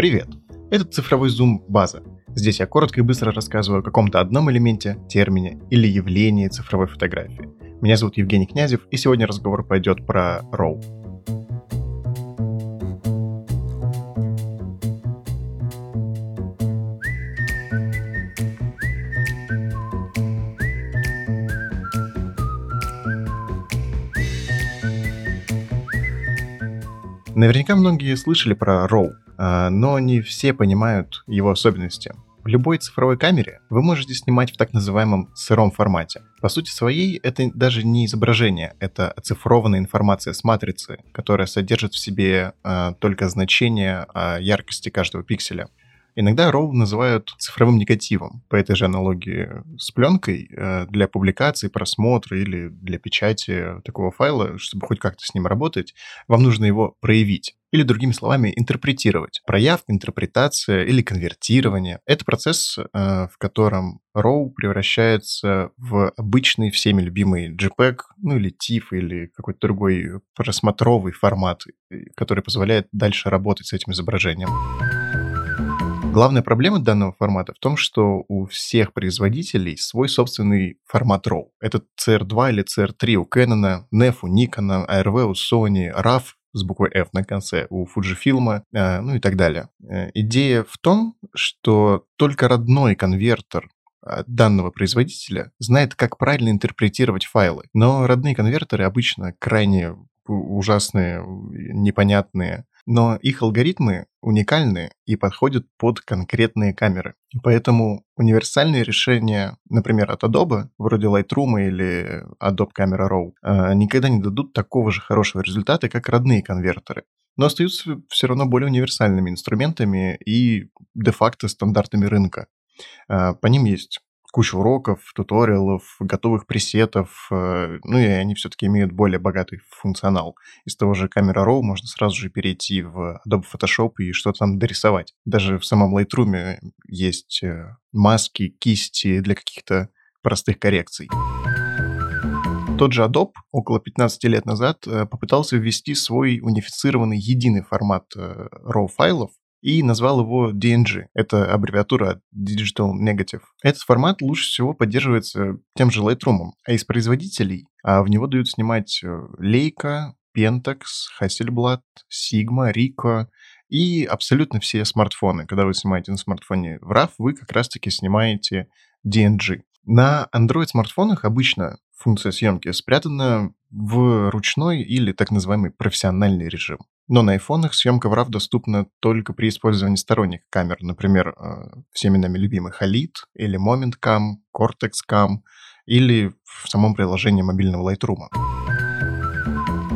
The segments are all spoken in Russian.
Привет! Это цифровой зум база. Здесь я коротко и быстро рассказываю о каком-то одном элементе, термине или явлении цифровой фотографии. Меня зовут Евгений Князев, и сегодня разговор пойдет про RAW. Наверняка многие слышали про RAW, но не все понимают его особенности. В любой цифровой камере вы можете снимать в так называемом сыром формате. По сути своей, это даже не изображение, это оцифрованная информация с матрицы, которая содержит в себе э, только значение о яркости каждого пикселя. Иногда RAW называют цифровым негативом, по этой же аналогии с пленкой э, для публикации, просмотра или для печати такого файла, чтобы хоть как-то с ним работать, вам нужно его проявить. Или, другими словами, интерпретировать. Проявка, интерпретация или конвертирование — это процесс, э, в котором RAW превращается в обычный всеми любимый JPEG, ну или TIFF, или какой-то другой просмотровый формат, э, который позволяет дальше работать с этим изображением. Главная проблема данного формата в том, что у всех производителей свой собственный формат RAW. Это CR2 или CR3 у Canon, NEF у Nikon, ARV у Sony, RAW с буквой F на конце у Fujifilm, э, ну и так далее. Э, идея в том, что только родной конвертер данного производителя знает, как правильно интерпретировать файлы. Но родные конвертеры обычно крайне ужасные, непонятные, но их алгоритмы уникальны и подходят под конкретные камеры. Поэтому универсальные решения, например, от Adobe, вроде Lightroom или Adobe Camera Raw, а, никогда не дадут такого же хорошего результата, как родные конвертеры но остаются все равно более универсальными инструментами и де-факто стандартами рынка. А, по ним есть кучу уроков, туториалов, готовых пресетов, э, ну и они все-таки имеют более богатый функционал. Из того же Camera Raw можно сразу же перейти в Adobe Photoshop и что-то там дорисовать. Даже в самом Lightroom есть э, маски, кисти для каких-то простых коррекций. Тот же Adobe около 15 лет назад э, попытался ввести свой унифицированный единый формат RAW-файлов, и назвал его DNG. Это аббревиатура Digital Negative. Этот формат лучше всего поддерживается тем же Lightroom, а из производителей а в него дают снимать э, Leica, Pentax, Hasselblad, Sigma, Ricoh и абсолютно все смартфоны. Когда вы снимаете на смартфоне в RAW, вы как раз-таки снимаете DNG. На Android-смартфонах обычно функция съемки спрятана в ручной или так называемый профессиональный режим. Но на айфонах съемка в RAW доступна только при использовании сторонних камер, например, э, всеми нами любимый Halid или Moment Cam, Cortex Cam или в самом приложении мобильного Lightroom.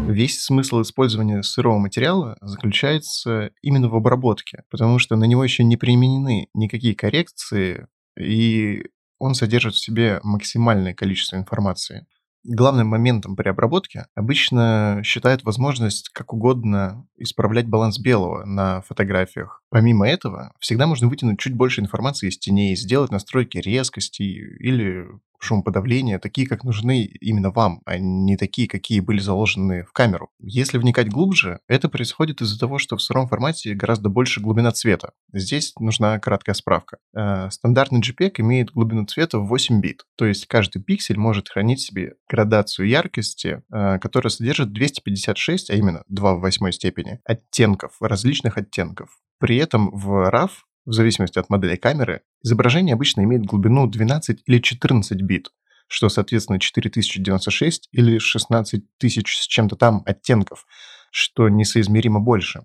Весь смысл использования сырого материала заключается именно в обработке, потому что на него еще не применены никакие коррекции, и он содержит в себе максимальное количество информации. Главным моментом при обработке обычно считают возможность как угодно исправлять баланс белого на фотографиях. Помимо этого, всегда можно вытянуть чуть больше информации из теней, сделать настройки резкости или шумоподавления, такие, как нужны именно вам, а не такие, какие были заложены в камеру. Если вникать глубже, это происходит из-за того, что в сыром формате гораздо больше глубина цвета. Здесь нужна краткая справка. Э, стандартный JPEG имеет глубину цвета в 8 бит, то есть каждый пиксель может хранить себе градацию яркости, э, которая содержит 256, а именно 2 в 8 степени, оттенков, различных оттенков. При этом в RAW в зависимости от модели камеры, изображение обычно имеет глубину 12 или 14 бит, что, соответственно, 4096 или 16 тысяч с чем-то там оттенков, что несоизмеримо больше.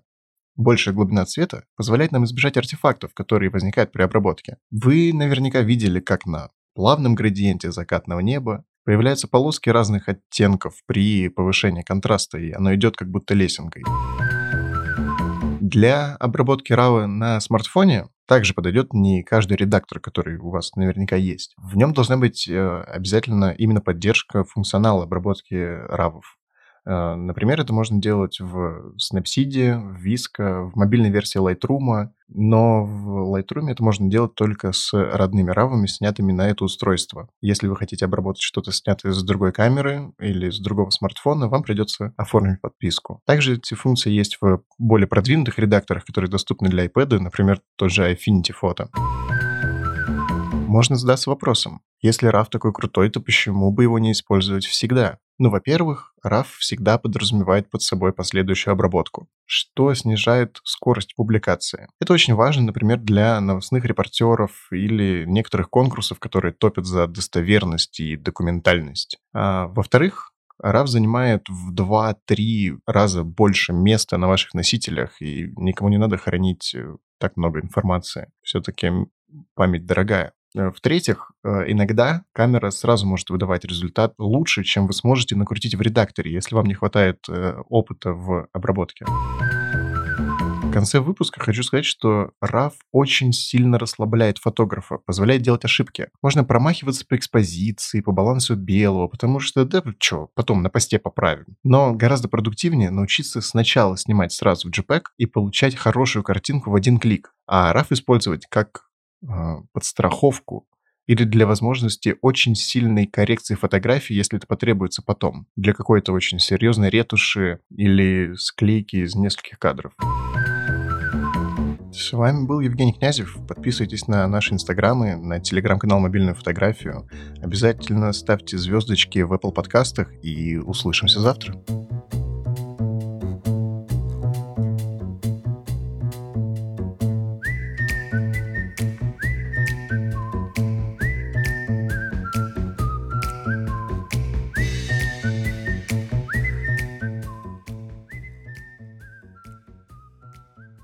Большая глубина цвета позволяет нам избежать артефактов, которые возникают при обработке. Вы наверняка видели, как на плавном градиенте закатного неба появляются полоски разных оттенков при повышении контраста, и оно идет как будто лесенкой. Для обработки RAW на смартфоне также подойдет не каждый редактор, который у вас наверняка есть. В нем должна быть э, обязательно именно поддержка функционала обработки RAW. Э, например, это можно делать в Snapseed, в Visco, в мобильной версии Lightroom, но в Lightroom это можно делать только с родными равами, снятыми на это устройство. Если вы хотите обработать что-то снятое с другой камеры или с другого смартфона, вам придется оформить подписку. Также эти функции есть в более продвинутых редакторах, которые доступны для iPad, например, тот же Affinity Photo. Можно задаться вопросом, если RAW такой крутой, то почему бы его не использовать всегда? Ну, во-первых, RAW всегда подразумевает под собой последующую обработку, что снижает скорость публикации. Это очень важно, например, для новостных репортеров или некоторых конкурсов, которые топят за достоверность и документальность. А, во-вторых, RAW занимает в 2-3 раза больше места на ваших носителях, и никому не надо хранить э, так много информации. Все-таки память дорогая. Э, в-третьих, э, иногда камера сразу может выдавать результат лучше, чем вы сможете накрутить в редакторе, если вам не хватает э, опыта в обработке. В конце выпуска хочу сказать, что RAW очень сильно расслабляет фотографа, позволяет делать ошибки. Можно промахиваться по экспозиции, по балансу белого, потому что, да, что, потом на посте поправим. Но гораздо продуктивнее научиться сначала снимать сразу в JPEG и получать хорошую картинку в один клик, а RAW использовать как подстраховку или для возможности очень сильной коррекции фотографии, если это потребуется потом, для какой-то очень серьезной ретуши или склейки из нескольких кадров. С вами был Евгений Князев. Подписывайтесь на наши инстаграмы, на телеграм-канал «Мобильную фотографию». Обязательно ставьте звездочки в Apple подкастах и услышимся завтра.